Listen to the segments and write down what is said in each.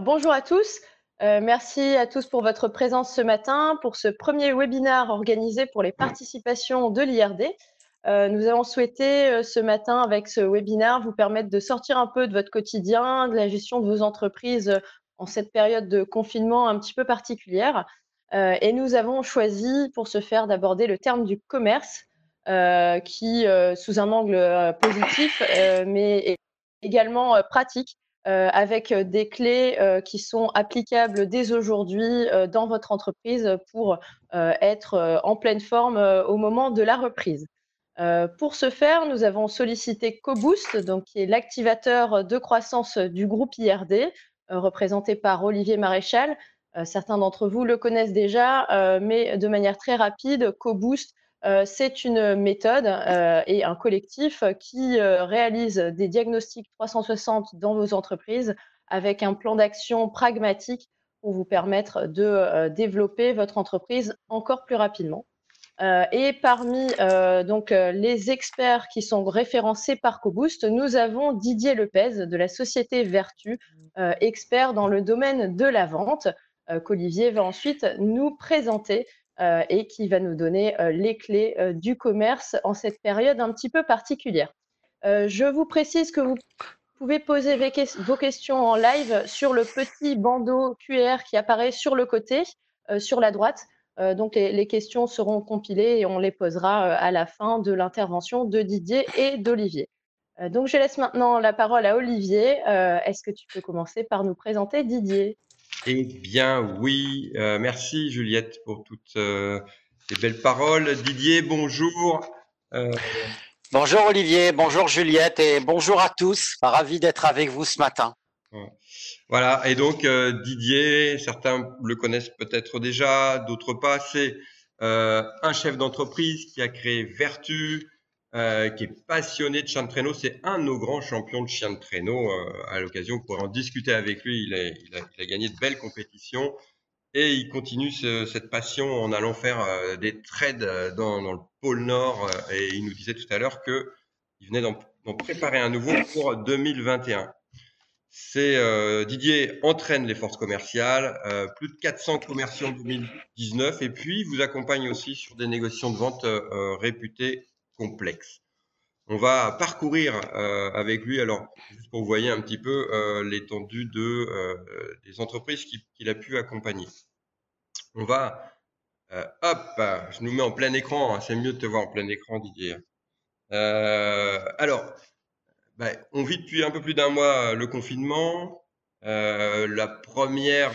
bonjour à tous. Euh, merci à tous pour votre présence ce matin pour ce premier webinaire organisé pour les participations de l'IRD. Euh, nous avons souhaité euh, ce matin, avec ce webinaire, vous permettre de sortir un peu de votre quotidien, de la gestion de vos entreprises en cette période de confinement un petit peu particulière. et nous avons choisi pour ce faire d'aborder le terme du commerce, qui, sous un angle positif, mais également pratique, euh, avec euh, des clés euh, qui sont applicables dès aujourd'hui dans votre entreprise pour être en pleine forme au moment de la reprise. pour ce faire, nous avons sollicité CoBoost, donc, qui est l'activateur de croissance du groupe IRD, représenté par Olivier Maréchal. certains d'entre vous le connaissent déjà, mais de manière très rapide, CoBoost euh, c'est une méthode euh, et un collectif qui euh, réalise des diagnostics 360 dans vos entreprises avec un plan d'action pragmatique pour vous permettre de développer votre entreprise encore plus rapidement. et parmi donc les experts qui sont référencés par CoBoost, nous avons Didier Lepez de la société Vertu, expert dans le domaine de la vente, qu'Olivier va ensuite nous présenter et qui va nous donner euh, les clés euh, du commerce en cette période un petit peu particulière. je vous précise que vous pouvez poser vos questions en live sur le petit bandeau QR qui apparaît sur le côté, sur la droite. donc les, questions seront compilées et on les posera à la fin de l'intervention de Didier et d'Olivier. donc je laisse maintenant la parole à Olivier. Est-ce que tu peux commencer par nous présenter Didier? Eh bien, oui. Euh, merci, Juliette, pour toutes euh, ces belles paroles. Didier, bonjour. Euh, bonjour, Olivier. Bonjour, Juliette. Et bonjour à tous. Ravi d'être avec vous ce matin. Voilà. Et donc, Didier, certains le connaissent peut-être déjà, d'autres pas. C'est un chef d'entreprise qui a créé Vertu, euh, qui est passionné de chien de traîneau. C'est un de nos grands champions de chien de traîneau. Euh, à l'occasion, vous pourrez en discuter avec lui. Il a, gagné de belles compétitions et il continue ce, cette passion en allant faire euh, des trades dans, dans, le pôle Nord. et il nous disait tout à l'heure que il venait d'en préparer un nouveau pour 2021. C'est euh, Didier entraîne les forces commerciales, euh, plus de 400 commerciaux en 2019, et puis vous accompagne aussi sur des négociations de vente euh, réputées complexe. On va parcourir euh, avec lui, alors juste pour vous voyez un petit peu euh, l'étendue de euh, des entreprises qu'il a pu accompagner. On va, hop, je nous mets en plein écran. Hein, c'est mieux de te voir en plein écran, Didier. alors, bah, on vit depuis un peu plus d'un mois le confinement. la première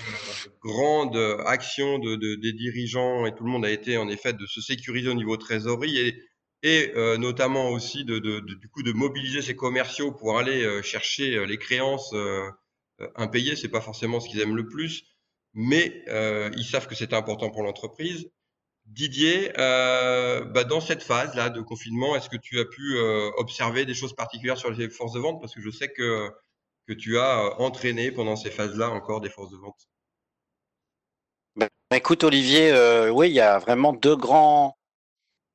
grande action de, des dirigeants et tout le monde a été en effet de se sécuriser au niveau trésorerie et et euh, notamment aussi de, de, de, du coup de mobiliser ces commerciaux pour aller euh, chercher euh, les créances impayées. C'est pas forcément ce qu'ils aiment le plus, mais ils savent que c'est important pour l'entreprise. Didier, bah dans cette phase là de confinement, est-ce que tu as pu observer des choses particulières sur les forces de vente? Parce que je sais que que tu as entraîné pendant ces phases-là encore des forces de vente. Ben, écoute Olivier, oui, il y a vraiment deux grands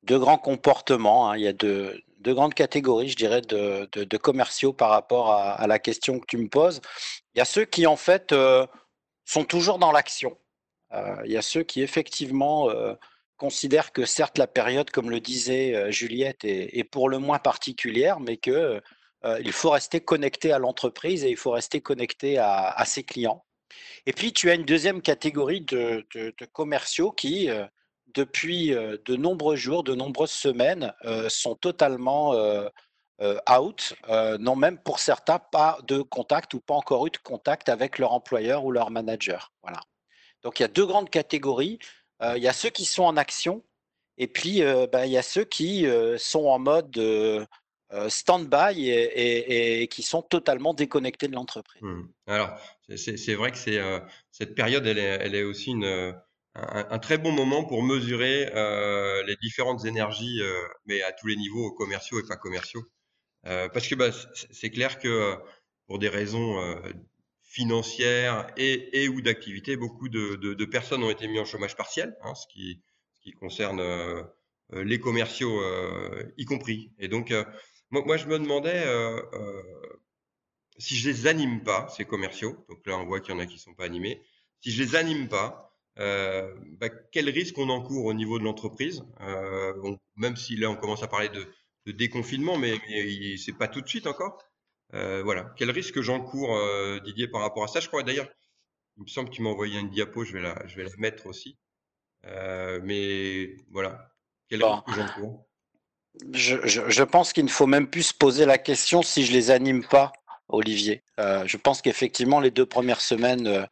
deux grands comportements. Hein. Il y a deux, grandes catégories, je dirais, de, commerciaux par rapport à, la question que tu me poses. Il y a ceux qui, en fait, euh, sont toujours dans l'action. Euh, il y a ceux qui, effectivement, euh, considèrent que, certes, la période, comme le disait Juliette, est, pour le moins particulière, mais que il faut rester connecté à l'entreprise et il faut rester connecté à, ses clients. Et puis, tu as une deuxième catégorie de commerciaux qui depuis euh, de nombreux jours, de nombreuses semaines, euh, sont totalement euh, out, n'ont même pour certains pas de contact ou pas encore eu de contact avec leur employeur ou leur manager. Voilà. Donc il y a deux grandes catégories. il y a ceux qui sont en action et puis ben, il y a ceux qui sont en mode stand-by et, qui sont totalement déconnectés de l'entreprise. Mmh. Alors c'est vrai que cette période, elle est aussi une un, très bon moment pour mesurer euh, les différentes énergies, euh, mais à tous les niveaux, commerciaux et pas commerciaux. Euh, parce que bah, c'est clair que pour des raisons financières et, et ou d'activité, beaucoup de, de, personnes ont été mis en chômage partiel, hein, ce, qui, qui concerne les commerciaux y compris. Et donc, moi, moi, je me demandais si je les anime pas, ces commerciaux, donc là on voit qu'il y en a qui sont pas animés, si je les anime pas, euh, bah, quel risque on encourt au niveau de l'entreprise? Euh, Même si là on commence à parler de, de déconfinement, mais, mais c'est pas tout de suite encore. Euh, voilà, quel risque j'encours, euh, Didier, par rapport à ça? Je crois d'ailleurs, il me semble qu'il m'a envoyé une diapo, je vais la, je vais la mettre aussi. Mais voilà, quel risque j'encours? Je, je, je, pense qu'il ne faut même plus se poser la question si je les anime pas, Olivier. Je pense qu'effectivement, les deux premières semaines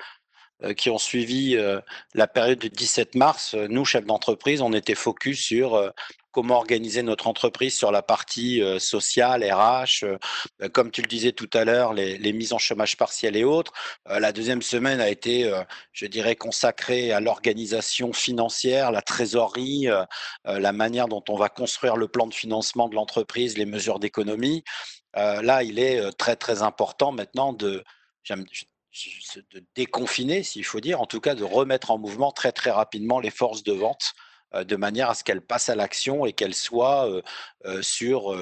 qui ont suivi euh, la période du 17 mars, euh, nous, chefs d'entreprise, on était focus sur comment organiser notre entreprise sur la partie sociale, RH, comme tu le disais tout à l'heure, les, mises en chômage partiel et autres. la deuxième semaine a été, je dirais, consacrée à l'organisation financière, la trésorerie, la manière dont on va construire le plan de financement de l'entreprise, les mesures d'économie. là, il est très, très important maintenant de, de déconfiner, s'il faut dire, en tout cas de remettre en mouvement très très rapidement les forces de vente euh, de manière à ce qu'elles passent à l'action et qu'elles soient euh, euh, sur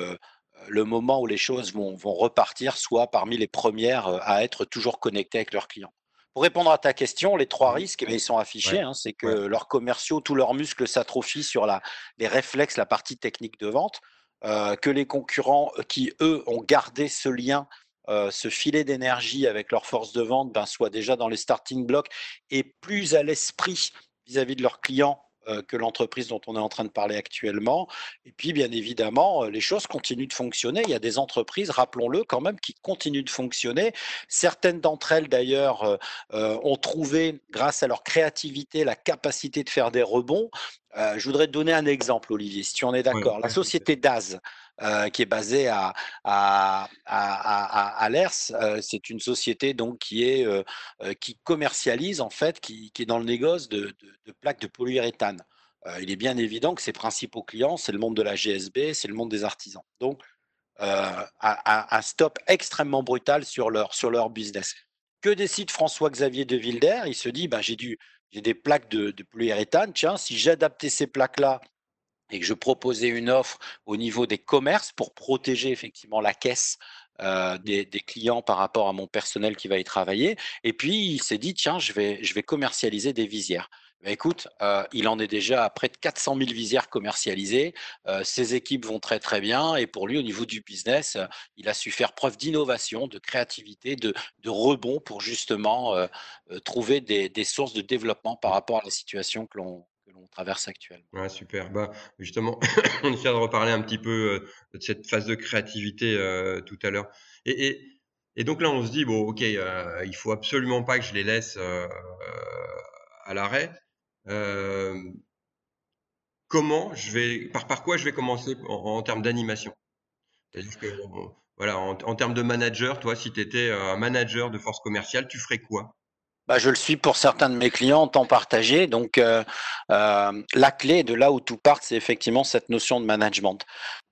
le moment où les choses vont, vont, repartir, soit parmi les premières à être toujours connectées avec leurs clients. Pour répondre à ta question, les trois risques, eh ils sont affichés. Ouais. Hein, c'est que ouais. leurs commerciaux, tous leurs muscles s'atrophient sur la, les réflexes, la partie technique de vente, que les concurrents qui, eux, ont gardé ce lien euh, ce filet d'énergie avec leur force de vente ben, soit déjà dans les starting blocks et plus à l'esprit vis-à-vis de leurs clients euh, que l'entreprise dont on est en train de parler actuellement. Et puis, bien évidemment, euh, les choses continuent de fonctionner. Il y a des entreprises, rappelons-le quand même, qui continuent de fonctionner. Certaines d'entre elles, d'ailleurs, ont trouvé, grâce à leur créativité, la capacité de faire des rebonds. Euh, je voudrais te donner un exemple, Olivier, si tu en es d'accord. La société DAZ, euh, qui est basée à, à, à, à, l'ERS. Euh, c'est une société donc qui est qui commercialise en fait, qui, qui, est dans le négoce de, de, de plaques de polyuréthane. il est bien évident que ses principaux clients, c'est le monde de la GSB, c'est le monde des artisans. Donc un stop extrêmement brutal sur leur sur leur business. Que décide François-Xavier de Wilder Il se dit, ben, j'ai du j'ai des plaques de, de polyuréthane. Tiens, si j'adaptais ces plaques-là et que je proposais une offre au niveau des commerces pour protéger effectivement la caisse euh, des, des, clients par rapport à mon personnel qui va y travailler. Et puis il s'est dit tiens, je vais, je vais commercialiser des visières. Mais écoute, euh, il en est déjà à près de 400 000 visières commercialisées. Euh, ses équipes vont très très bien et pour lui, au niveau du business, euh, il a su faire preuve d'innovation, de créativité, de, rebond pour justement trouver des, sources de développement par rapport à la situation que l'on on traverse actuellement. Super. Bah, justement, on essaie de reparler un petit peu de cette phase de créativité tout à l'heure. Et, et, donc là, on se dit, bon, ok, il faut absolument pas que je les laisse à l'arrêt. Euh, comment je vais, par, par quoi je vais commencer en, en termes d'animation? C'est-à-dire que, voilà, en, en, termes de manager, toi, si tu étais un manager de force commerciale, tu ferais quoi? Bah, je le suis pour certains de mes clients en temps partagé. Donc, euh, euh, la clé de là où tout part, c'est effectivement cette notion de management.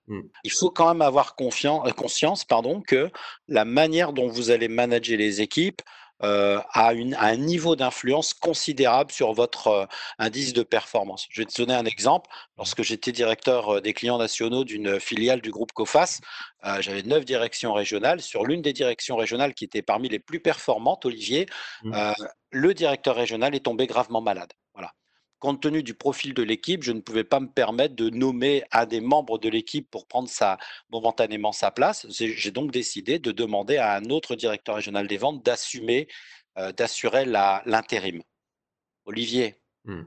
Mmh. Il faut quand même avoir confiance, conscience pardon, que la manière dont vous allez manager les équipes euh, une, a, un niveau d'influence considérable sur votre euh, indice de performance. Je vais te donner un exemple. Lorsque j'étais directeur euh, des clients nationaux d'une filiale du groupe COFAS, euh, j'avais neuf directions régionales. Sur l'une des directions régionales qui était parmi les plus performantes, Olivier, mmh. le directeur régional est tombé gravement malade. Compte tenu du profil de l'équipe, je ne pouvais pas me permettre de nommer un des membres de l'équipe pour prendre sa, momentanément sa place. J'ai donc décidé de demander à un autre directeur régional des ventes d'assumer, euh, d'assurer l'intérim. Olivier, mmh.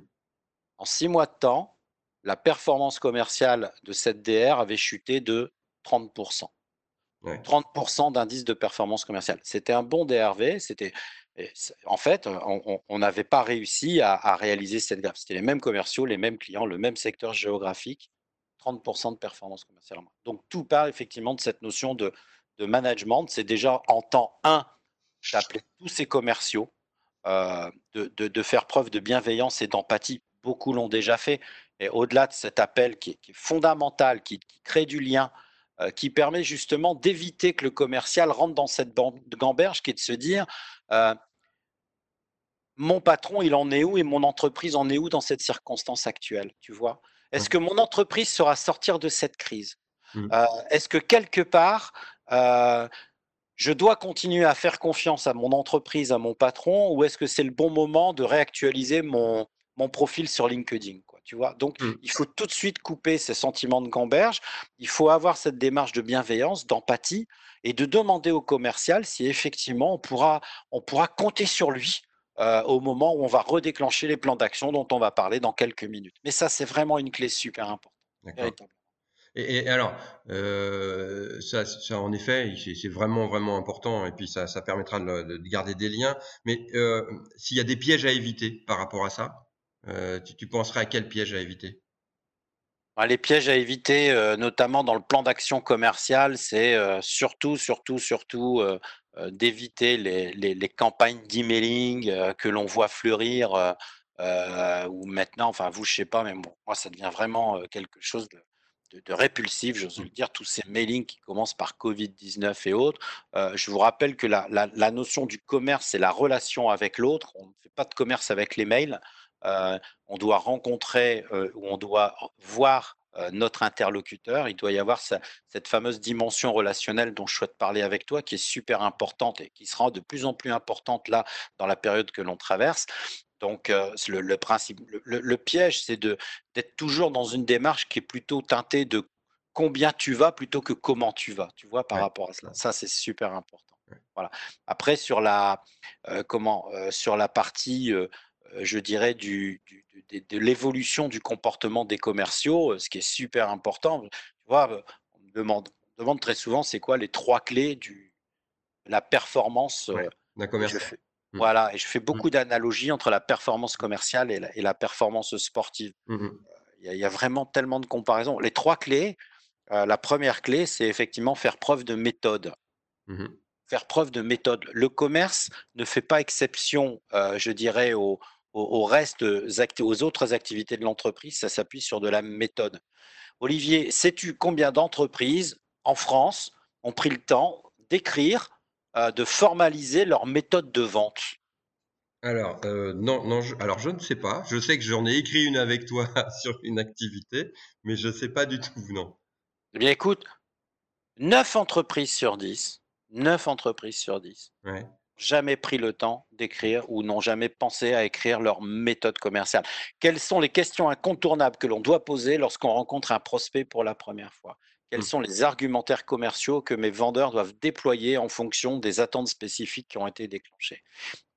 en six mois de temps, la performance commerciale de cette DR avait chuté de 30%. Ouais. 30% d'indice de performance commerciale. C'était un bon DRV, c'était en fait, on n'avait pas réussi à, réaliser cette gaffe. C'était les mêmes commerciaux, les mêmes clients, le même secteur géographique, 30% de performance commerciale. Donc tout part effectivement de cette notion de, management. C'est déjà en temps 1 d'appeler tous ces commerciaux, de, faire preuve de bienveillance et d'empathie. Beaucoup l'ont déjà fait. Et au-delà de cet appel qui est, fondamental, qui, crée du lien, qui permet justement d'éviter que le commercial rentre dans cette gamberge qui est de se dire euh, mon patron, il en est où et mon entreprise en est où dans cette circonstance actuelle, tu vois? Est-ce que mon entreprise sera sortir de cette crise? Mmh. euh, Est-ce que quelque part, euh, je dois continuer à faire confiance à mon entreprise, à mon patron, ou est-ce que c'est le bon moment de réactualiser mon, mon profil sur LinkedIn quoi, tu vois? Donc, mmh. il faut tout de suite couper ces sentiments de gamberge. Il faut avoir cette démarche de bienveillance, d'empathie, et de demander au commercial si effectivement on pourra, on pourra compter sur lui euh, au moment où on va redéclencher les plans d'action dont on va parler dans quelques minutes. Mais ça, c'est vraiment une clé super importante. Et, alors, euh, ça, ça, en effet, c'est vraiment vraiment important, et puis ça, ça permettra de, garder des liens. Mais euh, s'il y a des pièges à éviter par rapport à ça, euh, tu, tu, penserais à quel piège à éviter? Bah, Les pièges à éviter, euh, notamment dans le plan d'action commercial, c'est euh, surtout, surtout, surtout d'éviter les, les, les, campagnes d'emailing que l'on voit fleurir. ou maintenant, enfin vous, je sais pas, mais bon, moi, ça devient vraiment quelque chose de de, répulsif, j'ose le mmh. dire, tous ces mailings qui commencent par Covid-19 et autres. Je vous rappelle que la, la, notion du commerce, c'est la relation avec l'autre. On ne fait pas de commerce avec les mails. Euh, on doit rencontrer euh, ou on doit voir notre interlocuteur. Il doit y avoir cette fameuse dimension relationnelle dont je souhaite parler avec toi, qui est super importante et qui sera de plus en plus importante là dans la période que l'on traverse. Donc, le, principe, le, piège, c'est d'être toujours dans une démarche qui est plutôt teintée de combien tu vas plutôt que comment tu vas, tu vois, par rapport à cela. Ça, c'est super important. Voilà. Après, sur la, comment, sur la partie, je dirais, du, de, l'évolution du comportement des commerciaux, ce qui est super important, tu vois, on me demande, demande très souvent, c'est quoi les trois clés de la performance d'un commercial Mmh. Voilà, et je fais mmh. beaucoup d'analogies entre la performance commerciale et la, performance sportive. Mmh euh, il y, a vraiment tellement de comparaisons. Les trois clés, euh, la première clé, c'est effectivement faire preuve de méthode. Faire preuve de méthode. Le commerce ne fait pas exception, euh, je dirais, au, au, reste, aux autres activités de l'entreprise. Ça s'appuie sur de la méthode. Olivier, sais-tu combien d'entreprises en France ont pris le temps d'écrire euh, de formaliser leur méthode de vente? Alors, euh, non, non, je, alors je ne sais pas. Je sais que j'en ai écrit une avec toi sur une activité, mais je ne sais pas du tout, non. Eh bien, écoute, 9 entreprises sur 10, 9 entreprises sur 10, ouais. Jamais pris le temps d'écrire ou n'ont jamais pensé à écrire leur méthode commerciale. Quelles sont les questions incontournables que l'on doit poser lorsqu'on rencontre un prospect pour la première fois? Quels mmh. sont les argumentaires commerciaux que mes vendeurs doivent déployer en fonction des attentes spécifiques qui ont été déclenchées?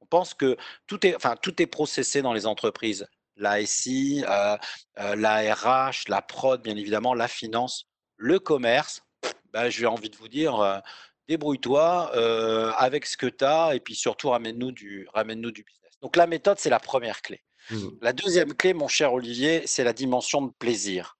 On pense que tout est, enfin, tout est processé dans les entreprises. La SI, euh, euh, la RH, la prod, bien évidemment, la finance, le commerce. Ben, je vais envie de vous dire, euh, débrouille-toi avec ce que tu as et puis surtout ramène-nous du, ramène du business. Donc la méthode, c'est la première clé. Mmh. La deuxième clé, mon cher Olivier, c'est la dimension de plaisir.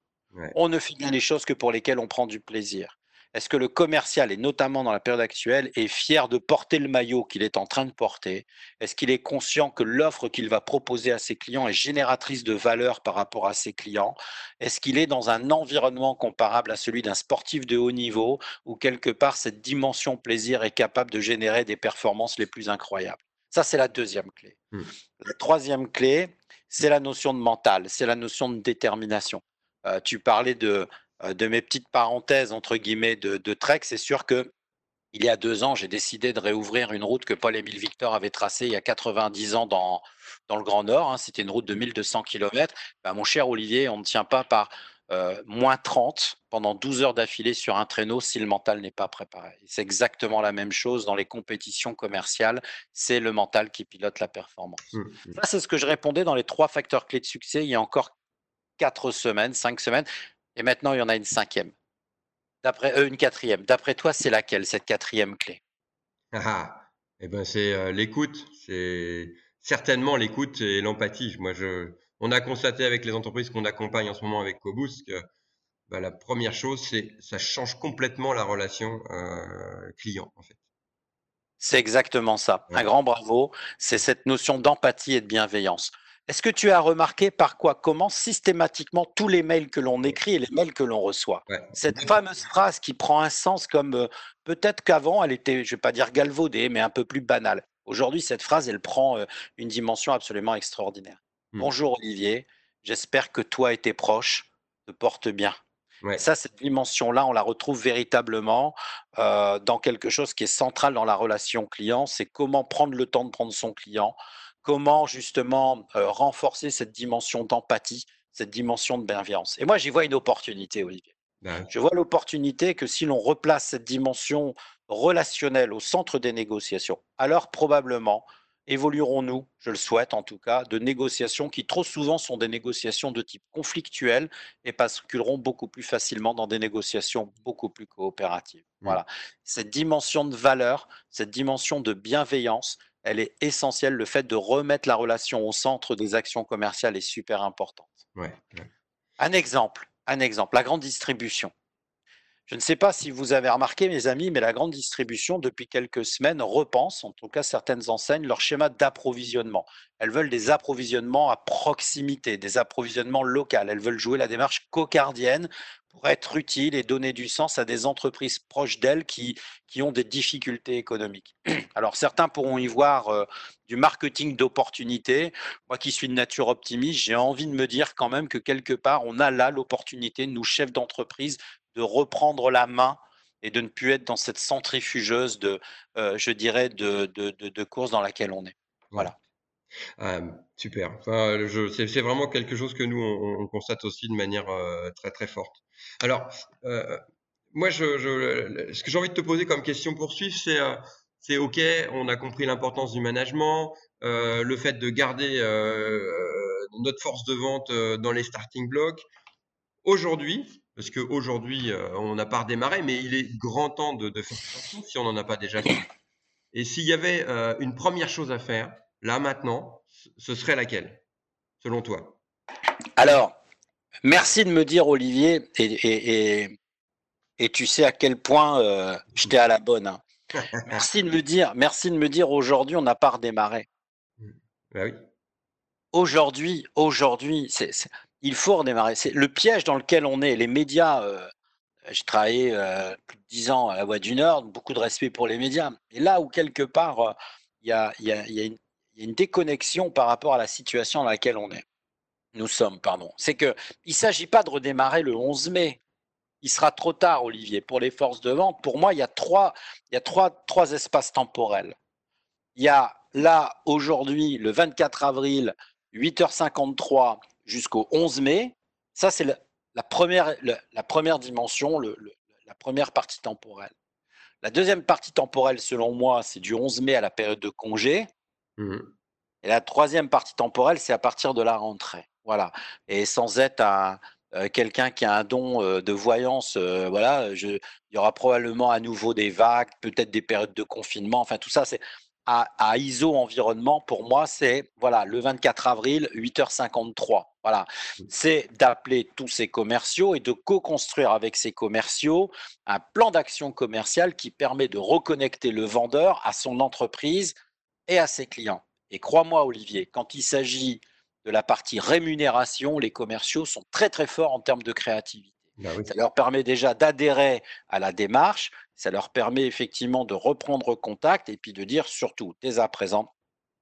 On ne fait bien les choses que pour lesquelles on prend du plaisir. Est-ce que le commercial, et notamment dans la période actuelle, est fier de porter le maillot qu'il est en train de porter? Est-ce qu'il est conscient que l'offre qu'il va proposer à ses clients est génératrice de valeur par rapport à ses clients? Est-ce qu'il est dans un environnement comparable à celui d'un sportif de haut niveau où quelque part cette dimension plaisir est capable de générer des performances les plus incroyables? Ça, c'est la deuxième clé. Mmh. La troisième clé, c'est la notion de mental, c'est la notion de détermination. Euh, tu parlais de, de mes petites parenthèses, entre guillemets, de, de trek. C'est sûr que il y a deux ans, j'ai décidé de réouvrir une route que Paul-Émile Victor avait tracée il y a 90 ans dans, dans le Grand Nord. Hein. C'était une route de 1200 km. Ben, mon cher Olivier, on ne tient pas par euh, moins 30 pendant 12 heures d'affilée sur un traîneau si le mental n'est pas préparé. C'est exactement la même chose dans les compétitions commerciales. C'est le mental qui pilote la performance. Mmh, mmh. Ça, c'est ce que je répondais dans les trois facteurs clés de succès il y a encore quatre semaines, cinq semaines, et maintenant il y en a une cinquième. D'après euh, une quatrième. D'après toi, c'est laquelle cette quatrième clé? Ah, ah, eh ben c'est euh, l'écoute. C'est certainement l'écoute et l'empathie. Moi, je, on a constaté avec les entreprises qu'on accompagne en ce moment avec Cobus que bah, la première chose, c'est ça change complètement la relation euh, client en fait. C'est exactement ça. Un grand bravo. C'est cette notion d'empathie et de bienveillance. Est-ce que tu as remarqué par quoi commencent systématiquement tous les mails que l'on écrit et les mails que l'on reçoit? Cette fameuse phrase qui prend un sens comme euh, peut-être qu'avant elle était, je ne vais pas dire galvaudée, mais un peu plus banale. Aujourd'hui, cette phrase, elle prend euh, une dimension absolument extraordinaire. Mmh. Bonjour Olivier, j'espère que toi et tes proches te portent bien. ça, cette dimension-là, on la retrouve véritablement euh, dans quelque chose qui est central dans la relation client, c'est comment prendre le temps de prendre son client, comment justement euh, renforcer cette dimension d'empathie, cette dimension de bienveillance. Et moi, j'y vois une opportunité, Olivier. Je vois l'opportunité que si l'on replace cette dimension relationnelle au centre des négociations, alors probablement évoluerons-nous, je le souhaite en tout cas, de négociations qui trop souvent sont des négociations de type conflictuel et basculeront beaucoup plus facilement dans des négociations beaucoup plus coopératives. Mmh. Voilà. Cette dimension de valeur, cette dimension de bienveillance, elle est essentielle. Le fait de remettre la relation au centre des actions commerciales est super importante. Un exemple, un exemple, la grande distribution. Je ne sais pas si vous avez remarqué, mes amis, mais la grande distribution, depuis quelques semaines, repense, en tout cas certaines enseignes, leur schéma d'approvisionnement. Elles veulent des approvisionnements à proximité, des approvisionnements locaux. Elles veulent jouer la démarche cocardienne pour être utile et donner du sens à des entreprises proches d'elles qui, qui ont des difficultés économiques. Alors certains pourront y voir euh, du marketing d'opportunité. Moi qui suis de nature optimiste, j'ai envie de me dire quand même que quelque part, on a là l'opportunité, nous chefs d'entreprise, de reprendre la main et de ne plus être dans cette centrifugeuse de, euh, je dirais, de, de, de, course dans laquelle on est. Voilà. Ah, super. C'est vraiment quelque chose que nous, on, constate aussi de manière euh, très, très forte. Alors, euh, moi, ce que j'ai envie de te poser comme question pour suivre, c'est, c'est OK, on a compris l'importance du management, le fait de garder notre force de vente dans les starting blocks. Aujourd'hui, parce qu'aujourd'hui, euh, on n'a pas redémarré, mais il est grand temps de, faire attention si on n'en a pas déjà fait. Et s'il y avait euh, une première chose à faire, là maintenant, ce serait laquelle, selon toi? Alors, merci de me dire, Olivier, et, et, tu sais à quel point euh, j'étais à la bonne. Hein. merci de me dire, merci de me dire, aujourd'hui, on n'a pas redémarré. Ben oui. Aujourd'hui, aujourd'hui, il faut redémarrer. C'est le piège dans lequel on est. Les médias, euh, j'ai travaillé euh, plus de dix ans à la Voix du Nord, beaucoup de respect pour les médias. Et là où quelque part, euh, il y, a, une déconnexion par rapport à la situation dans laquelle on est. Nous sommes, pardon. C'est qu'il ne s'agit pas de redémarrer le 11 mai. Il sera trop tard, Olivier, pour les forces de vente. Pour moi, il y a trois, il y a trois, trois espaces temporels. Il y a là, aujourd'hui, le 24 avril, 8h53, jusqu'au 11 mai. Ça, c'est la, première, la, première dimension, la première partie temporelle. La deuxième partie temporelle, selon moi, c'est du 11 mai à la période de congé. Mmh Et la troisième partie temporelle, c'est à partir de la rentrée. Voilà. Et sans être un, euh, quelqu'un qui a un don euh, de voyance, euh, voilà, je, il y aura probablement à nouveau des vagues, peut-être des périodes de confinement. Enfin, tout ça, c'est à, ISO environnement, pour moi, c'est voilà le 24 avril, 8h53. Voilà, mmh. c'est d'appeler tous ces commerciaux et de co-construire avec ces commerciaux un plan d'action commercial qui permet de reconnecter le vendeur à son entreprise et à ses clients. Et crois-moi, Olivier, quand il s'agit de la partie rémunération, les commerciaux sont très très forts en termes de créativité. Bah ça leur permet déjà d'adhérer à la démarche, ça leur permet effectivement de reprendre contact et puis de dire surtout, dès à présent,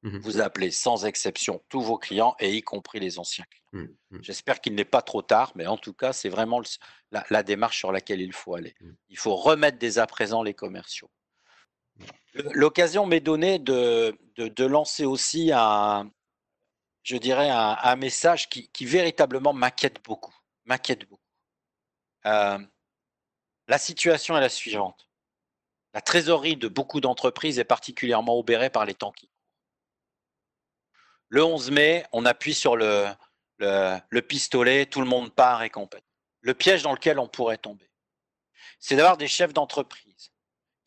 mmh vous appelez sans exception tous vos clients et y compris les anciens clients. Mmh, mmh. J'espère qu'il n'est pas trop tard, mais en tout cas, c'est vraiment la, démarche sur laquelle il faut aller. Il faut remettre dès à présent les commerciaux. L'occasion m'est donnée de, lancer aussi un, message qui, véritablement m'inquiète beaucoup. Euh, la situation est la suivante. La trésorerie de beaucoup d'entreprises est particulièrement obérée par les temps qui. Le 11 mai, on appuie sur le, le, pistolet, tout le monde part et compagnie. Le piège dans lequel on pourrait tomber, c'est d'avoir des chefs d'entreprise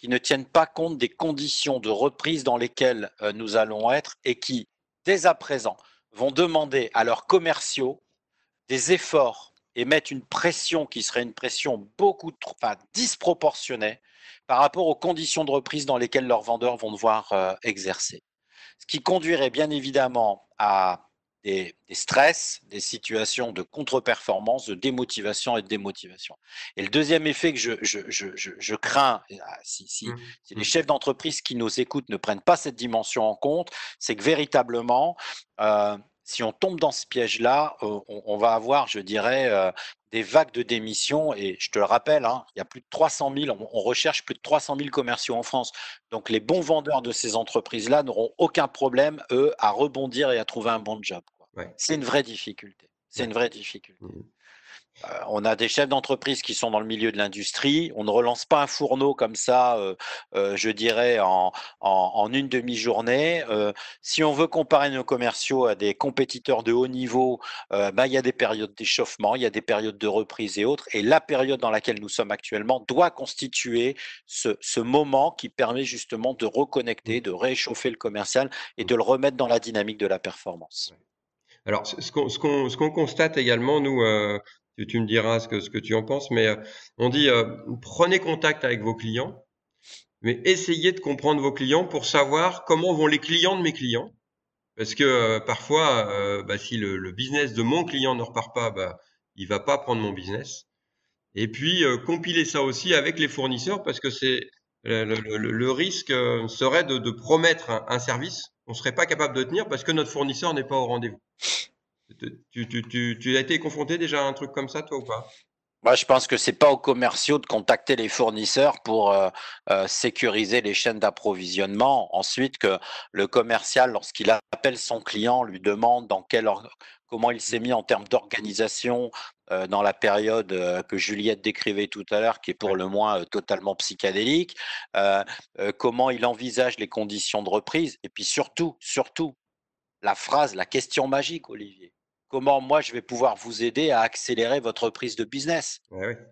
qui ne tiennent pas compte des conditions de reprise dans lesquelles euh, nous allons être et qui, dès à présent, vont demander à leurs commerciaux des efforts et mettre une pression qui serait une pression beaucoup trop, disproportionnée par rapport aux conditions de reprise dans lesquelles leurs vendeurs vont devoir euh, exercer. Ce qui conduirait bien évidemment à des, stress, des situations de contre-performance, de démotivation et de démotivation. Et le deuxième effet que je, je, je, je crains, ah, si, si, mmh. si, les mmh. chefs d'entreprise qui nous écoutent ne prennent pas cette dimension en compte, c'est que véritablement, euh, si on tombe dans ce piège-là, on, va avoir, je dirais, des vagues de démissions. Et je te le rappelle, hein, il y a plus de 300 000, on, recherche plus de 300 000 commerciaux en France. Donc les bons vendeurs de ces entreprises-là n'auront aucun problème, eux, à rebondir et à trouver un bon job. C'est une vraie difficulté. C'est une vraie difficulté. Mmh. Euh, on a des chefs d'entreprise qui sont dans le milieu de l'industrie. On ne relance pas un fourneau comme ça, euh, euh, je dirais, en, une demi-journée. si on veut comparer nos commerciaux à des compétiteurs de haut niveau, ben, il y a des périodes d'échauffement, il y a des périodes de reprise et autres. Et la période dans laquelle nous sommes actuellement doit constituer ce, moment qui permet justement de reconnecter, de réchauffer le commercial et de le remettre dans la dynamique de la performance. Alors, ce qu'on constate également, nous, tu, me diras ce que, ce que tu en penses, mais euh, on dit euh, prenez contact avec vos clients, mais essayez de comprendre vos clients pour savoir comment vont les clients de mes clients. Parce que euh, parfois, bah, si le, business de mon client ne repart pas, bah, il va pas prendre mon business. Et puis, compiler ça aussi avec les fournisseurs, parce que c'est le, risque serait de, promettre un, un service qu'on serait pas capable de tenir parce que notre fournisseur n'est pas au rendez-vous. Tu, as été confronté déjà à un truc comme ça, toi, ou pas? Moi, je pense que c'est pas aux commerciaux de contacter les fournisseurs pour euh, euh, sécuriser les chaînes d'approvisionnement. Ensuite, que le commercial, lorsqu'il appelle son client, lui demande dans quel comment il s'est mis en termes d'organisation euh, dans la période que Juliette décrivait tout à l'heure, qui est pour le moins totalement psychédélique, comment il envisage les conditions de reprise, et puis surtout, surtout, la phrase, la question magique, Olivier comment moi je vais pouvoir vous aider à accélérer votre prise de business.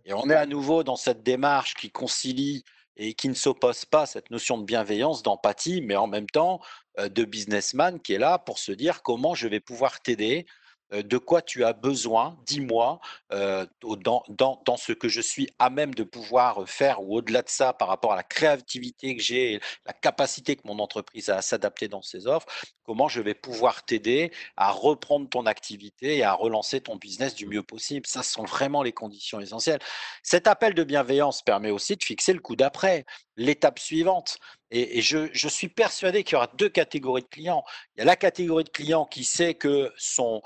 Et on est à nouveau dans cette démarche qui concilie et qui ne s'oppose pas à cette notion de bienveillance, d'empathie, mais en même temps euh, de businessman qui est là pour se dire comment je vais pouvoir t'aider de quoi tu as besoin, dis-moi, euh, dans, dans, ce que je suis à même de pouvoir faire ou au-delà de ça par rapport à la créativité que j'ai, la capacité que mon entreprise a à s'adapter dans ses offres, comment je vais pouvoir t'aider à reprendre ton activité et à relancer ton business du mieux possible? Ça, ce sont vraiment les conditions essentielles. Cet appel de bienveillance permet aussi de fixer le coup d'après, l'étape suivante. Et, je, je, suis persuadé qu'il y aura deux catégories de clients. Il y a la catégorie de clients qui sait que son,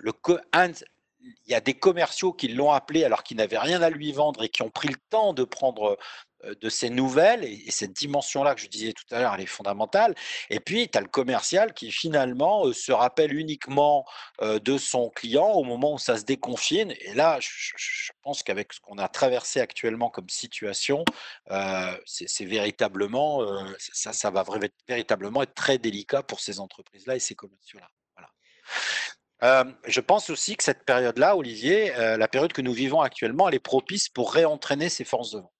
le, il y a des commerciaux qui l'ont appelé alors qu'ils n'avaient rien à lui vendre et qui ont pris le temps de prendre euh, de ces nouvelles. Et, cette dimension-là que je disais tout à l'heure, elle est fondamentale. Et puis, tu as le commercial qui finalement euh, se rappelle uniquement euh, de son client au moment où ça se déconfine. Et là, je, pense qu'avec ce qu'on a traversé actuellement comme situation, c'est véritablement, ça, ça va véritablement être très délicat pour ces entreprises-là et ces commerciaux-là. Voilà. Euh, je pense aussi que cette période-là, Olivier, euh, la période que nous vivons actuellement, elle est propice pour réentraîner ces forces de vente.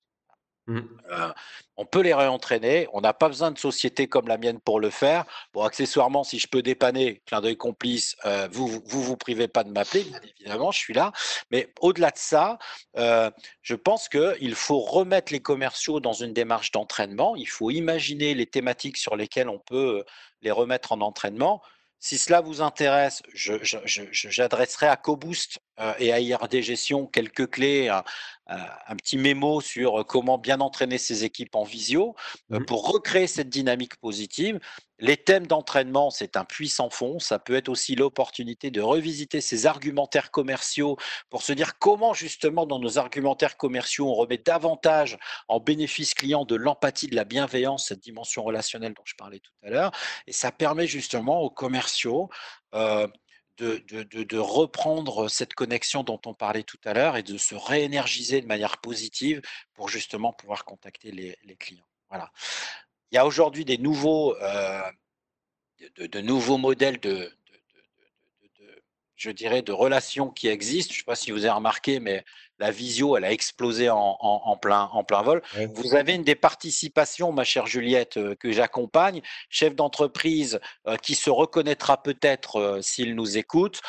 Mmh. Euh, on peut les réentraîner, on n'a pas besoin de société comme la mienne pour le faire. Bon, accessoirement, si je peux dépanner, clin d'œil complice, vous, vous, vous privez pas de m'appeler, bien évidemment, je suis là. Mais au-delà de ça, je pense qu'il faut remettre les commerciaux dans une démarche d'entraînement. Il faut imaginer les thématiques sur lesquelles on peut les remettre en entraînement. Si cela vous intéresse, j'adresserai à CoBoost et à IRD Gestion quelques clés, un, petit mémo sur comment bien entraîner ses équipes en visio euh, mmh pour recréer cette dynamique positive. Les thèmes d'entraînement, c'est un puissant fond. Ça peut être aussi l'opportunité de revisiter ses argumentaires commerciaux pour se dire comment justement dans nos argumentaires commerciaux, on remet davantage en bénéfice client de l'empathie, de la bienveillance, cette dimension relationnelle dont je parlais tout à l'heure. Et ça permet justement aux commerciaux euh, de, reprendre cette connexion dont on parlait tout à l'heure et de se réénergiser de manière positive pour justement pouvoir contacter les, les clients. Voilà. Il y a aujourd'hui des nouveaux, euh, de, nouveaux modèles de, je dirais, de relations qui existent. Je ne sais pas si vous avez remarqué, mais la visio, elle a explosé en, plein, en plein vol. Vous avez une des participations, ma chère Juliette, euh, que j'accompagne, chef d'entreprise euh, qui se reconnaîtra peut-être euh, s'il nous écoute.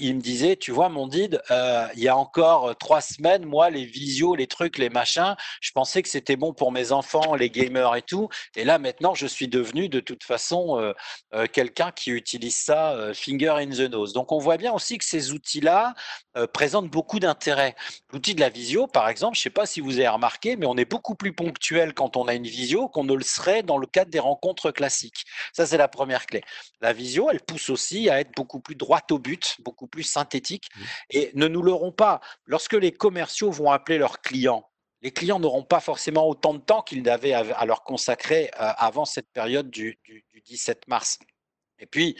il me disait, tu vois, mon did, il y a encore trois semaines, moi, les visios, les trucs, les machins, je pensais que c'était bon pour mes enfants, les gamers et tout. Et là, maintenant, je suis devenu de toute façon quelqu'un qui utilise ça finger in the nose. Donc, on voit bien aussi que ces outils-là présentent beaucoup d'intérêt. L'outil de la visio, par exemple, je ne sais pas si vous avez remarqué, mais on est beaucoup plus ponctuel quand on a une visio qu'on ne le serait dans le cadre des rencontres classiques. Ça, c'est la première clé. La visio, elle pousse aussi à être beaucoup plus droite au but, beaucoup plus synthétique. Mmh. Et ne nous leurrons pas, lorsque les commerciaux vont appeler leurs clients, les clients n'auront pas forcément autant de temps qu'ils n'avaient à leur consacrer euh, avant cette période du, du 17 mars. Et puis,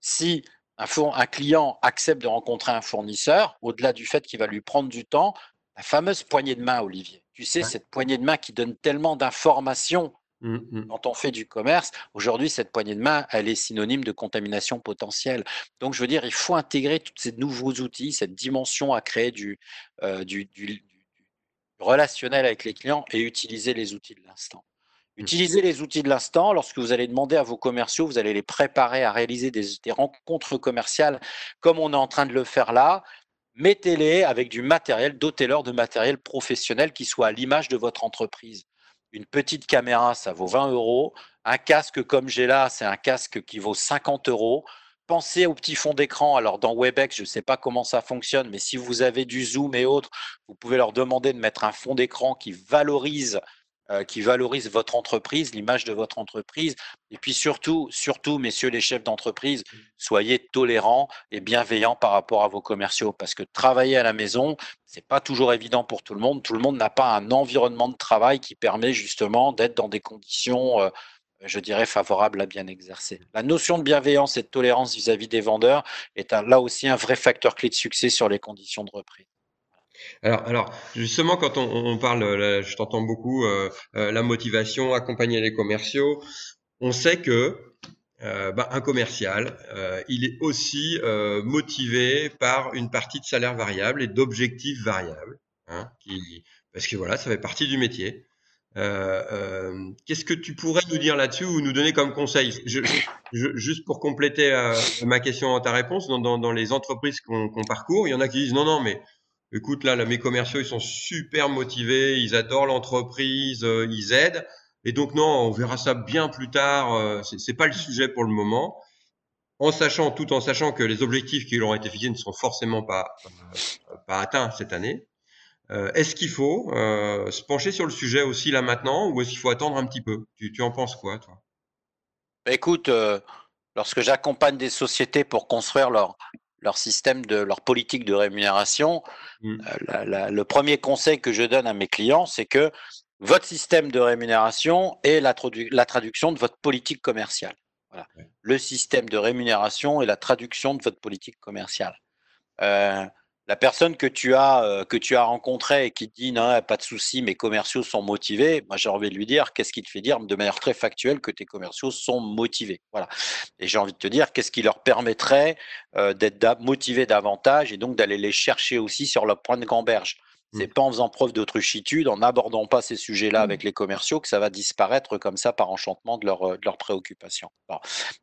si un, client accepte de rencontrer un fournisseur, au-delà du fait qu'il va lui prendre du temps, la fameuse poignée de main, Olivier. Tu sais, cette poignée de main qui donne tellement d'informations mmh, mmh. quand on fait du commerce. Aujourd'hui, cette poignée de main, elle est synonyme de contamination potentielle. Donc, je veux dire, il faut intégrer tous ces nouveaux outils, cette dimension à créer du, euh, du relationnel avec les clients et utiliser les outils de l'instant. Mmh. Utilisez les outils de l'instant. Lorsque vous allez demander à vos commerciaux, vous allez les préparer à réaliser des, rencontres commerciales comme on est en train de le faire là. Mettez-les avec du matériel, dotez-leur de matériel professionnel qui soit à l'image de votre entreprise. Une petite caméra, ça vaut 20 euros. Un casque comme j'ai là, c'est un casque qui vaut 50 euros. Pensez au petit fond d'écran. Alors dans Webex, je ne sais pas comment ça fonctionne, mais si vous avez du Zoom et autres, vous pouvez leur demander de mettre un fond d'écran qui valorise euh, qui valorise votre entreprise, l'image de votre entreprise. Et puis surtout, surtout, messieurs les chefs d'entreprise, mmh. soyez tolérants et bienveillants par rapport à vos commerciaux, parce que travailler à la maison, c'est pas toujours évident pour tout le monde. Tout le monde n'a pas un environnement de travail qui permet justement d'être dans des conditions euh, je dirais, favorables à bien exercer. La notion de bienveillance et de tolérance vis-à-vis des vendeurs est là aussi un vrai facteur clé de succès sur les conditions de reprise. Alors, justement, quand on, parle, euh, je t'entends beaucoup, euh, euh, la motivation, accompagner les commerciaux, on sait que bah, un commercial, il est aussi motivé par une partie de salaire variable et d'objectifs variables, hein, parce que voilà, ça fait partie du métier. Qu'est-ce que tu pourrais nous dire là-dessus ou nous donner comme conseil? Juste pour compléter ma question à ta réponse, dans, dans les entreprises qu'on parcourt, il y en a qui disent non, non, mais écoute, là, mes commerciaux, ils sont super motivés, ils adorent l'entreprise, euh, ils aident. Et donc, non, on verra ça bien plus tard. Euh, c'est pas le sujet pour le moment. En sachant, tout en sachant que les objectifs qui leur ont été fixés ne sont forcément pas, euh, pas atteints cette année. est-ce qu'il faut se pencher sur le sujet aussi là maintenant ou est-ce qu'il faut attendre un petit peu? Tu, tu, en penses quoi, toi? Bah, Écoute, lorsque j'accompagne des sociétés pour construire leur, leur système de leur politique de rémunération, mmh. euh, le premier conseil que je donne à mes clients, c'est que votre système de rémunération est la, traduction de votre politique commerciale. Le système de rémunération est la traduction de votre politique commerciale. Euh, la personne que tu as euh, que tu as rencontrée et qui dit non pas de souci mes commerciaux sont motivés moi j'ai envie de lui dire qu'est-ce qui te fait dire de manière très factuelle que tes commerciaux sont motivés? Voilà et j'ai envie de te dire qu'est-ce qui leur permettrait euh, d'être motivés davantage et donc d'aller les chercher aussi sur leur point de gamberge? C'est mmh. pas en faisant preuve d'autruchitude, en n'abordant pas ces sujets-là avec mmh. les commerciaux que ça va disparaître comme ça par enchantement de, leur, euh, de leurs préoccupations.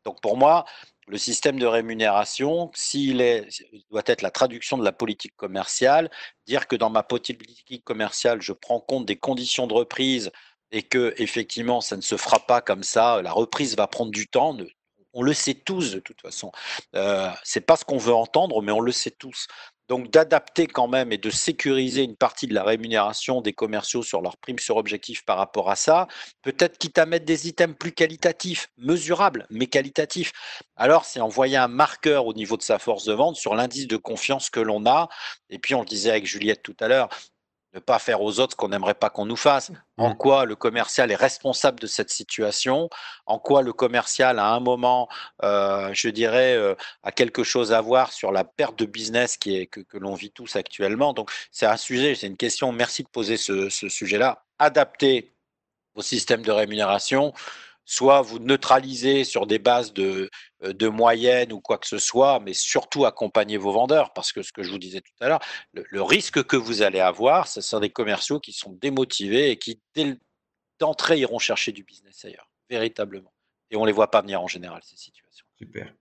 Donc pour moi, le système de rémunération, s'il est, doit être la traduction de la politique commerciale, dire que dans ma politique commerciale, je prends compte des conditions de reprise et que effectivement, ça ne se fera pas comme ça. La reprise va prendre du temps. On le sait tous de toute façon. Euh, c'est pas ce qu'on veut entendre, mais on le sait tous. Donc d'adapter quand même et de sécuriser une partie de la rémunération des commerciaux sur leur prime sur objectif par rapport à ça, peut-être quitte à mettre des items plus qualitatifs, mesurables, mais qualitatifs. Alors c'est envoyer un marqueur au niveau de sa force de vente sur l'indice de confiance que l'on a. Et puis on le disait avec Juliette tout à l'heure, ne pas faire aux autres ce qu'on n'aimerait pas qu'on nous fasse. En mmh. quoi le commercial est responsable de cette situation? En quoi le commercial, à un moment, euh, je dirais, euh, a quelque chose à voir sur la perte de business qui est, que, que l'on vit tous actuellement? Donc, c'est un sujet, c'est une question. Merci de poser ce, ce sujet-là. Adapter vos systèmes de rémunération soit vous neutralisez sur des bases de, de moyenne ou quoi que ce soit, mais surtout accompagner vos vendeurs, parce que ce que je vous disais tout à l'heure, le, risque que vous allez avoir, ce sont des commerciaux qui sont démotivés et qui, d'entrée, iront chercher du business ailleurs, véritablement. Et on ne les voit pas venir en général, ces situations. Super.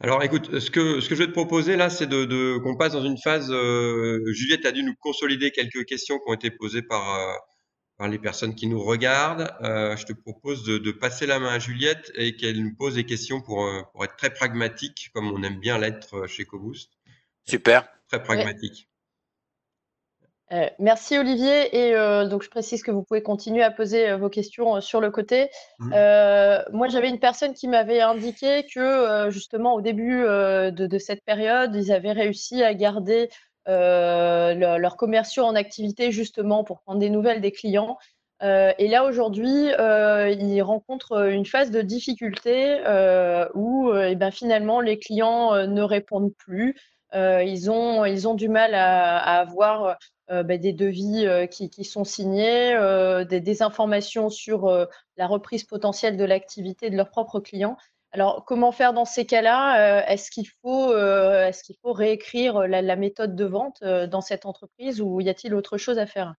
Alors écoute, ce que, ce que je vais te proposer là, c'est de, qu'on passe dans une phase. Euh, Juliette a dû nous consolider quelques questions qui ont été posées par, euh, par les personnes qui nous regardent. Euh, je te propose de, passer la main à Juliette et qu'elle nous pose des questions pour, euh, pour être très pragmatique, comme on aime bien l'être chez CoBoost. Super. Très pragmatique. Euh, merci Olivier. Et euh, donc je précise que vous pouvez continuer à poser euh, vos questions sur le côté. Mmh. moi, j'avais une personne qui m'avait indiqué que justement au début de, cette période, ils avaient réussi à garder leurs commerciaux en activité justement pour prendre des nouvelles des clients. et là aujourd'hui, ils rencontrent une phase de difficulté où eh ben, finalement les clients ne répondent plus. ils, ont, ils ont du mal à, avoir euh, bah, des devis euh, qui, sont signés, euh, des, informations sur la reprise potentielle de l'activité de leurs propres clients. Alors, comment faire dans ces cas-là? Est-ce qu'il faut, est qu'il faut réécrire la, méthode de vente dans cette entreprise ou y a-t-il autre chose à faire?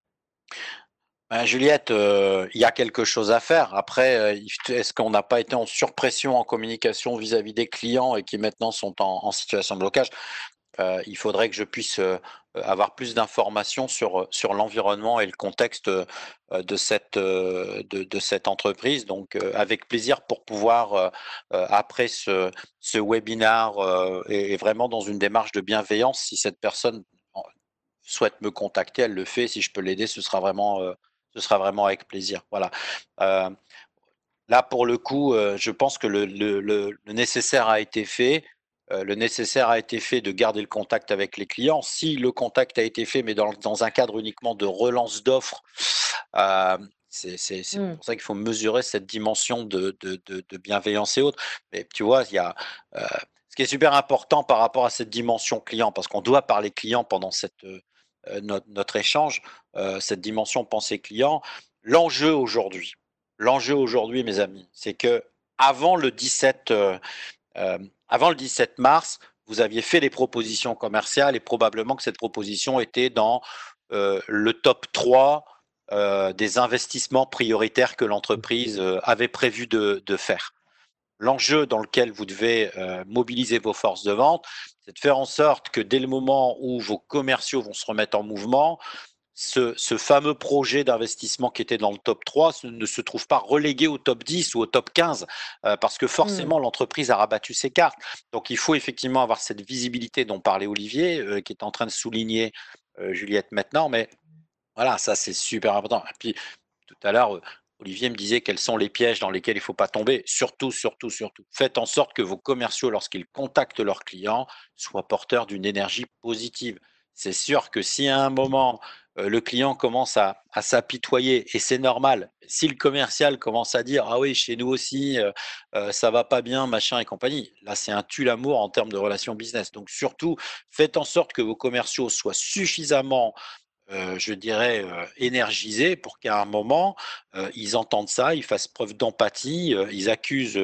Ben, Juliette, il y a quelque chose à faire. Après, est-ce qu'on n'a pas été en surpression en communication vis-à-vis des clients et qui maintenant sont en situation de blocage? Il faudrait que je puisse avoir plus d'informations sur, sur l'environnement et le contexte de cette, de, cette entreprise. Donc, avec plaisir pour pouvoir, après ce, ce webinaire, et, vraiment dans une démarche de bienveillance, si cette personne souhaite me contacter, elle le fait. Si je peux l'aider, ce sera vraiment, ce sera vraiment avec plaisir. Voilà. là, pour le coup, je pense que le, le nécessaire a été fait. Euh, le nécessaire a été fait de garder le contact avec les clients. Si le contact a été fait, mais dans, un cadre uniquement de relance d'offres, euh, c'est mmh. pour ça qu'il faut mesurer cette dimension de, bienveillance et autres. Mais tu vois, il y a euh, ce qui est super important par rapport à cette dimension client, parce qu'on doit parler client pendant cette, notre, notre, échange, cette dimension pensée client. L'enjeu aujourd'hui, l'enjeu aujourd'hui, mes amis, c'est que avant le 17 euh, avant le 17 mars, vous aviez fait les propositions commerciales et probablement que cette proposition était dans euh, le top 3 euh, des investissements prioritaires que l'entreprise avait prévu de, faire. L'enjeu dans lequel vous devez mobiliser vos forces de vente, c'est de faire en sorte que dès le moment où vos commerciaux vont se remettre en mouvement, ce, fameux projet d'investissement qui était dans le top 3 ne se trouve pas relégué au top 10 ou au top 15 euh, parce que forcément mmh. l'entreprise a rabattu ses cartes. Donc il faut effectivement avoir cette visibilité dont parlait Olivier, euh, qui est en train de souligner euh, Juliette maintenant, mais voilà, ça c'est super important. Et puis tout à l'heure, Olivier me disait quels sont les pièges dans lesquels il ne faut pas tomber. Surtout, surtout, surtout, faites en sorte que vos commerciaux, lorsqu'ils contactent leurs clients, soient porteurs d'une énergie positive. C'est sûr que si à un moment le client commence à, s'apitoyer et c'est normal. Si le commercial commence à dire ah oui chez nous aussi euh, euh, ça va pas bien machin et compagnie, là c'est un tue l'amour en termes de relations business. Donc surtout faites en sorte que vos commerciaux soient suffisamment je dirais, énergisés pour qu'à un moment, ils entendent ça, ils fassent preuve d'empathie, ils accusent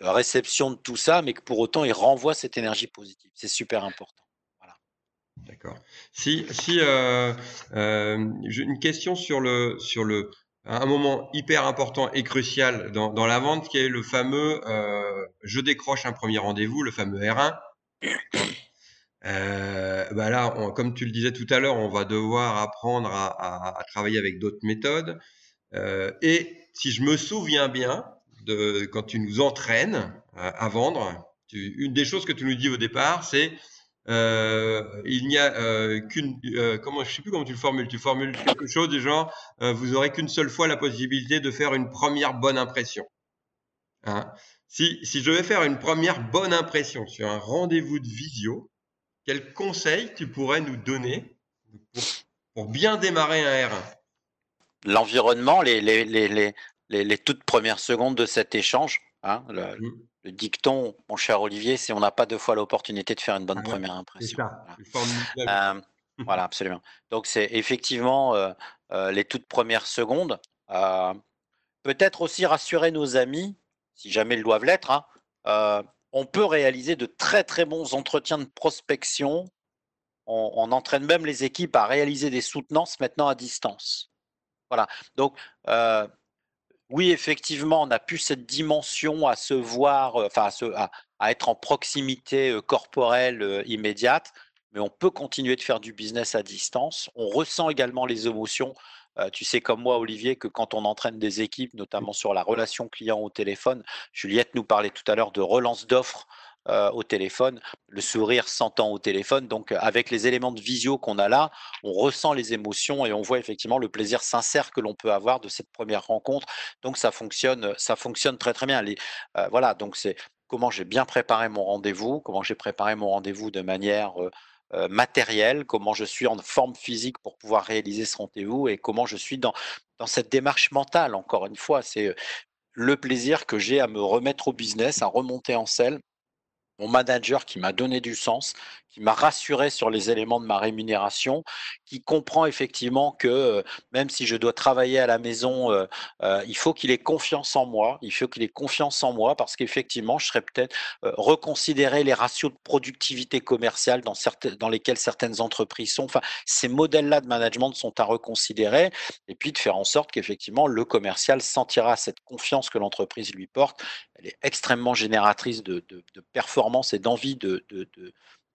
réception de tout ça, mais que pour autant, ils renvoient cette énergie positive. C'est super important. D'accord. Si, si euh, euh, une question sur le, sur le, un moment hyper important et crucial dans, dans la vente, qui est le fameux euh, je décroche un premier rendez-vous, le fameux R1. Euh, bah là, comme tu le disais tout à l'heure, on va devoir apprendre à, travailler avec d'autres méthodes. Euh, et si je me souviens bien de quand tu nous entraînes à vendre, tu, une des choses que tu nous dis au départ, c'est euh, il n'y a euh, qu'une euh, comment je sais plus comment tu le formules. Tu formules quelque chose du genre vous aurez qu'une seule fois la possibilité de faire une première bonne impression. Hein. Si, si je vais faire une première bonne impression sur un rendez-vous de visio quel conseil tu pourrais nous donner pour, bien démarrer un R1 l'environnement les les, les, les, les, toutes premières secondes de cet échange hein, le, mmh le dicton, mon cher Olivier, c'est on n'a pas deux fois l'opportunité de faire une bonne ah première impression. Voilà. Euh, voilà. absolument. Donc c'est effectivement euh, euh, les toutes premières secondes. Peut-être aussi rassurer nos amis, si jamais ils doivent l'être. Hein, on peut réaliser de très très bons entretiens de prospection. On, on, entraîne même les équipes à réaliser des soutenances maintenant à distance. Voilà. Donc oui, effectivement, on a pu cette dimension à se voir, euh, enfin à, être en proximité euh, corporelle euh, immédiate, mais on peut continuer de faire du business à distance. On ressent également les émotions. tu sais comme moi, Olivier, que quand on entraîne des équipes, notamment sur la relation client au téléphone, Juliette nous parlait tout à l'heure de relance d'offres. Au téléphone, le sourire s'entend au téléphone. Donc, avec les éléments de visio qu'on a là, on ressent les émotions et on voit effectivement le plaisir sincère que l'on peut avoir de cette première rencontre. Donc, ça fonctionne, ça fonctionne très très bien. Voilà, donc c'est comment j'ai bien préparé mon rendez-vous, comment j'ai préparé mon rendez-vous de manière matérielle, comment je suis en forme physique pour pouvoir réaliser ce rendez-vous et comment je suis dans cette démarche mentale. Encore une fois, c'est le plaisir que j'ai à me remettre au business, à remonter en selle mon manager qui m'a donné du sens, qui m'a rassuré sur les éléments de ma rémunération, qui comprend effectivement que euh, même si je dois travailler à la maison, euh, euh, il faut qu'il ait confiance en moi. Il faut qu'il ait confiance en moi parce qu'effectivement, je serais peut-être reconsidérer les ratios de productivité commerciale dans, certaines, dans lesquels certaines entreprises sont. Enfin, ces modèles-là de management sont à reconsidérer et puis de faire en sorte qu'effectivement le commercial sentira cette confiance que l'entreprise lui porte. Elle est extrêmement génératrice de, performance et d'envie de de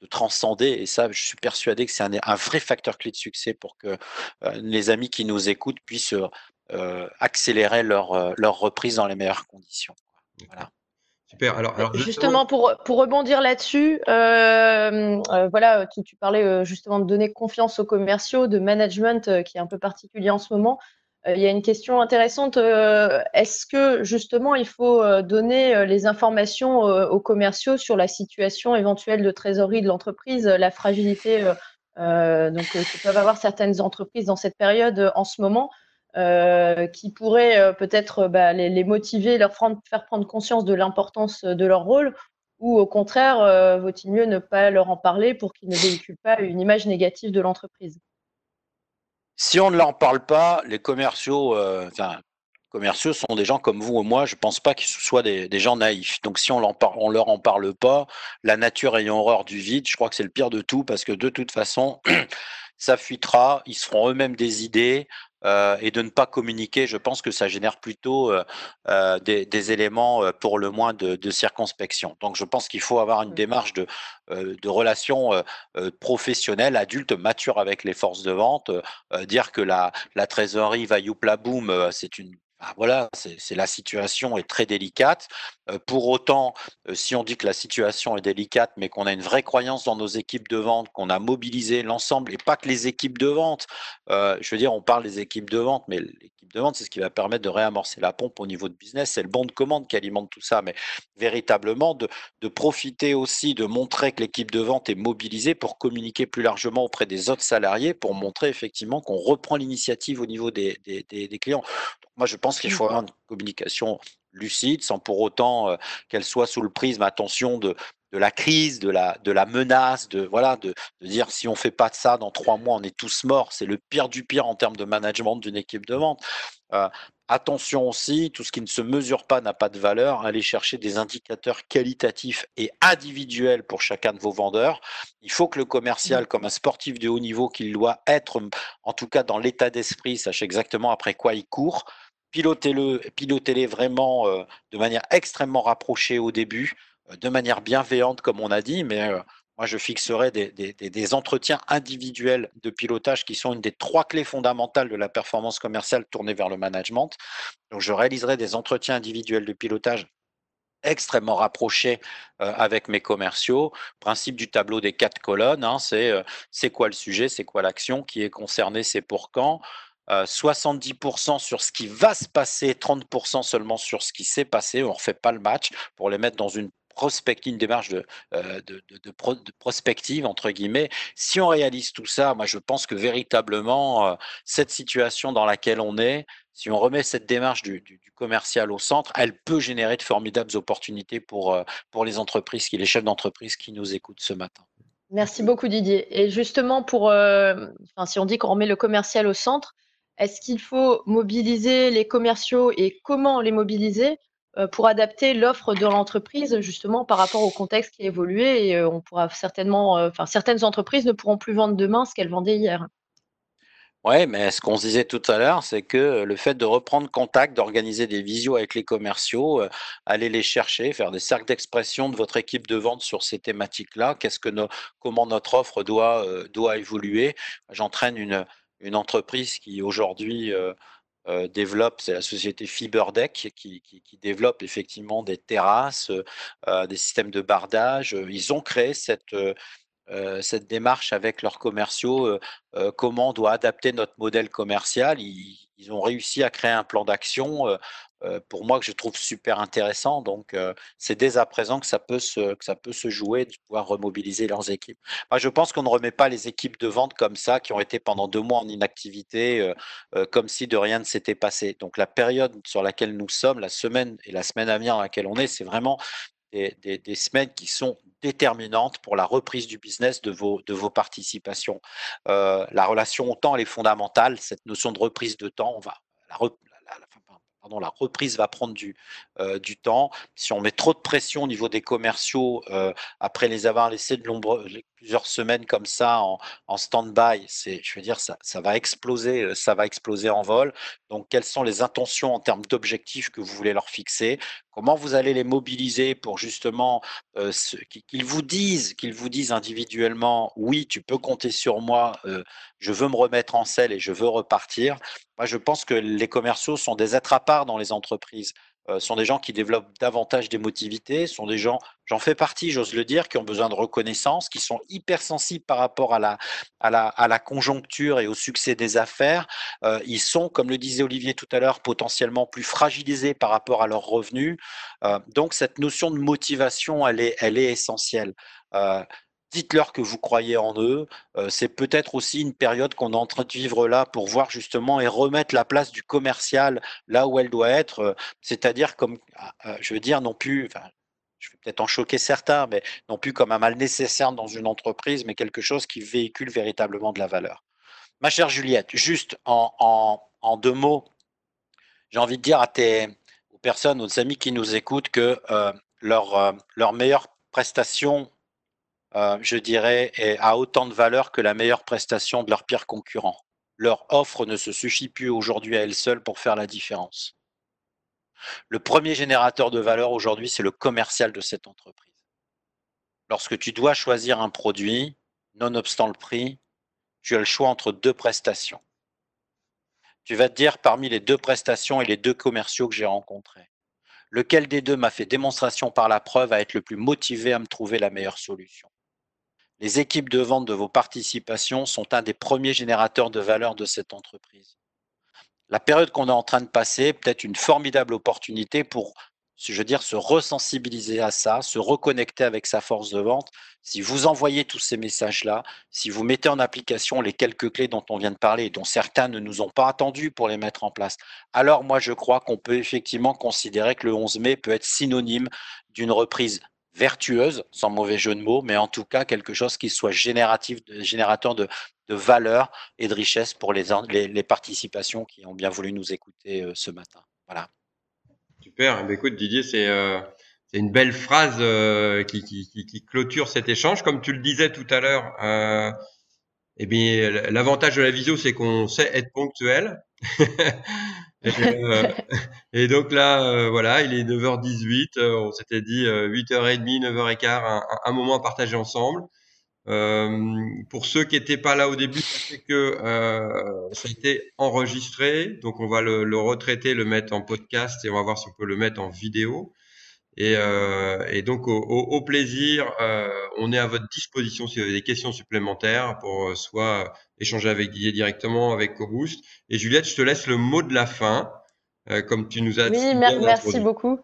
transcender. Et ça, je suis persuadé que c'est un, vrai facteur clé de succès pour que euh, les amis qui nous écoutent puissent euh, accélérer leur, euh, leur reprise dans les meilleures conditions. Voilà. Super. Alors, justement, pour, pour rebondir là-dessus, voilà, tu, tu parlais justement de donner confiance aux commerciaux, de management qui est un peu particulier en ce moment. Euh, il y a une question intéressante. Euh, est-ce que justement il faut euh, donner les informations aux commerciaux sur la situation éventuelle de trésorerie de l'entreprise, la fragilité donc, que peuvent avoir certaines entreprises dans cette période en ce moment, qui pourrait peut-être bah, les, motiver, leur faire prendre conscience de l'importance de leur rôle, ou au contraire, vaut-il mieux ne pas leur en parler pour qu'ils ne véhiculent pas une image négative de l'entreprise? Si on ne leur parle pas, les commerciaux, euh, commerciaux sont des gens comme vous ou moi. Je ne pense pas qu'ils soient des, gens naïfs. Donc, si on ne leur en parle pas, la nature ayant horreur du vide, je crois que c'est le pire de tout parce que de toute façon, ça fuitera. Ils se feront eux-mêmes des idées. Euh, et de ne pas communiquer, je pense que ça génère plutôt euh, euh, des, éléments pour le moins de, circonspection. Donc je pense qu'il faut avoir une mmh. démarche de, de relations professionnelles, adultes, matures avec les forces de vente. dire que la, la trésorerie va youpla boom, c'est une voilà, c'est la situation est très délicate. pour autant, si on dit que la situation est délicate, mais qu'on a une vraie croyance dans nos équipes de vente, qu'on a mobilisé l'ensemble, et pas que les équipes de vente, je veux dire, on parle des équipes de vente, mais l'équipe de vente, c'est ce qui va permettre de réamorcer la pompe au niveau de business, c'est le bon de commande qui alimente tout ça, mais véritablement de, profiter aussi, de montrer que l'équipe de vente est mobilisée pour communiquer plus largement auprès des autres salariés, pour montrer effectivement qu'on reprend l'initiative au niveau des clients. Moi, je pense qu'il faut avoir une communication lucide, sans pour autant euh, qu'elle soit sous le prisme, attention, de, de la crise, de la, de la menace, de, voilà, de, de dire si on ne fait pas de ça, dans trois mois, on est tous morts. C'est le pire du pire en termes de management d'une équipe de vente. Euh, attention aussi, tout ce qui ne se mesure pas n'a pas de valeur. Allez chercher des indicateurs qualitatifs et individuels pour chacun de vos vendeurs. Il faut que le commercial, comme un sportif de haut niveau qu'il doit être, en tout cas dans l'état d'esprit, sache exactement après quoi il court pilotez-le, pilotez-les vraiment euh, de manière extrêmement rapprochée au début, euh, de manière bienveillante, comme on a dit, mais euh, moi, je fixerai des, entretiens individuels de pilotage qui sont une des trois clés fondamentales de la performance commerciale tournée vers le management. Donc, je réaliserai des entretiens individuels de pilotage extrêmement rapprochés avec mes commerciaux. Principe du tableau des quatre colonnes, hein, c'est c'est quoi le sujet, c'est quoi l'action, qui est concerné, c'est pour quand. 70% euh, sur ce qui va se passer, 30% seulement sur ce qui s'est passé. On ne refait pas le match pour les mettre dans une prospective, démarche de, euh, de, prospective, entre guillemets. Si on réalise tout ça, moi je pense que véritablement, euh, cette situation dans laquelle on est, si on remet cette démarche du, commercial au centre, elle peut générer de formidables opportunités pour, pour les entreprises, qui, les chefs d'entreprise qui nous écoutent ce matin. Merci beaucoup Didier. Et justement, pour, si on dit qu'on remet le commercial au centre, est-ce qu'il faut mobiliser les commerciaux et comment les mobiliser euh, pour adapter l'offre de l'entreprise justement par rapport au contexte qui a évolué et euh, on pourra certainement, euh, enfin certaines entreprises ne pourront plus vendre demain ce qu'elles vendaient hier? Oui, mais ce qu'on se disait tout à l'heure, c'est que le fait de reprendre contact, d'organiser des visios avec les commerciaux, aller les chercher, faire des cercles d'expression de votre équipe de vente sur ces thématiques-là, qu'est-ce que comment notre offre doit, doit évoluer. J'entraîne une, une entreprise qui aujourd'hui euh, développe, c'est la société Fiberdeck qui, développe effectivement des terrasses, des systèmes de bardage. Ils ont créé cette, cette démarche avec leurs commerciaux, comment doit adapter notre modèle commercial. Ils ont réussi à créer un plan d'action pour moi que je trouve super intéressant. Donc, c'est dès à présent que ça peut se, jouer, de pouvoir remobiliser leurs équipes. Moi, je pense qu'on ne remet pas les équipes de vente comme ça, qui ont été pendant deux mois en inactivité, comme si de rien ne s'était passé. Donc, la période sur laquelle nous sommes, la semaine et la semaine à venir dans laquelle on est, c'est vraiment des, semaines qui sont déterminantes pour la reprise du business de vos, participations. la relation au temps, elle est fondamentale. Cette notion de reprise de temps, on va pardon, la reprise va prendre du, euh, du temps. Si on met trop de pression au niveau des commerciaux, euh, après les avoir laissés de plusieurs semaines comme ça en, stand-by, je veux dire, ça, va exploser, euh, ça va exploser en vol. Donc, quelles sont les intentions en termes d'objectifs que vous voulez leur fixer? Comment vous allez les mobiliser pour justement qu'ils vous disent, qu'ils vous disent individuellement, oui, tu peux compter sur moi, je veux me remettre en selle et je veux repartir. Moi, je pense que les commerciaux sont des êtres à part dans les entreprises. Euh, sont des gens qui développent davantage d'émotivité, sont des gens, j'en fais partie, j'ose le dire, qui ont besoin de reconnaissance, qui sont hypersensibles par rapport à la, à la, à la conjoncture et au succès des affaires. Euh, ils sont, comme le disait Olivier tout à l'heure, potentiellement plus fragilisés par rapport à leurs revenus. Euh, donc cette notion de motivation, elle est, elle est essentielle. Dites-leur que vous croyez en eux. Euh, c'est peut-être aussi une période qu'on est en train de vivre là pour voir justement et remettre la place du commercial là où elle doit être, euh, c'est-à-dire comme, ah, euh, je veux dire, non plus, je vais peut-être en choquer certains, mais non plus comme un mal nécessaire dans une entreprise, mais quelque chose qui véhicule véritablement de la valeur. Ma chère Juliette, juste en, deux mots, j'ai envie de dire à tes aux personnes, aux amis qui nous écoutent que leur meilleure prestation euh, je dirais, a autant de valeur que la meilleure prestation de leur pire concurrent. Leur offre ne se suffit plus aujourd'hui à elle seule pour faire la différence. Le premier générateur de valeur aujourd'hui, c'est le commercial de cette entreprise. Lorsque tu dois choisir un produit, nonobstant le prix, tu as le choix entre deux prestations. Tu vas te dire parmi les deux prestations et les deux commerciaux que j'ai rencontrés, lequel des deux m'a fait démonstration par la preuve à être le plus motivé à me trouver la meilleure solution? Les équipes de vente de vos participations sont un des premiers générateurs de valeur de cette entreprise. La période qu'on est en train de passer est peut-être une formidable opportunité pour, je veux dire, se resensibiliser à ça, se reconnecter avec sa force de vente. Si vous envoyez tous ces messages-là, si vous mettez en application les quelques clés dont on vient de parler et dont certains ne nous ont pas attendus pour les mettre en place, alors moi je crois qu'on peut effectivement considérer que le 11 mai peut être synonyme d'une reprise vertueuse, sans mauvais jeu de mots, mais en tout cas quelque chose qui soit génératif, générateur de, de valeur et de richesse pour les, les, participations qui ont bien voulu nous écouter euh, ce matin. Voilà. Super. Ben, écoute, Didier, c'est euh, une belle phrase euh, qui, qui, qui, clôture cet échange. Comme tu le disais tout à l'heure, euh, eh bien, l'avantage de la visio, c'est qu'on sait être ponctuel. Euh, et, donc là, euh, voilà, il est 9h18. Euh, on s'était dit 8h30, 9h15, un, un, moment à partager ensemble. pour ceux qui n'étaient pas là au début, c'est que ça a été enregistré. Donc on va le, le, retraiter, le mettre en podcast et on va voir si on peut le mettre en vidéo. Et, euh, et donc, au, au, plaisir, euh, on est à votre disposition si vous avez des questions supplémentaires pour euh, soit échanger avec Didier directement, avec CoBoost. Et Juliette, je te laisse le mot de la fin, comme tu nous as oui, dit. Oui, merci beaucoup.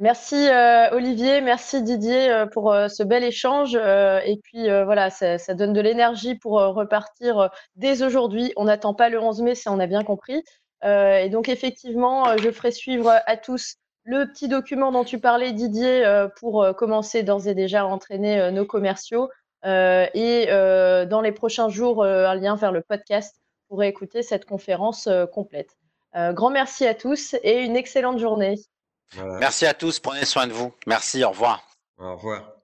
Merci euh, Olivier, merci Didier euh, pour ce bel échange. et puis voilà, ça, ça, donne de l'énergie pour repartir dès aujourd'hui. On n'attend pas le 11 mai, ça on a bien compris. et donc effectivement, je ferai suivre à tous le petit document dont tu parlais, Didier, euh, pour euh, commencer d'ores et déjà à entraîner euh, nos commerciaux. et dans les prochains jours, un lien vers le podcast pour écouter cette conférence complète. grand merci à tous et une excellente journée. Merci à tous. Prenez soin de vous. Merci. Au revoir. Au revoir.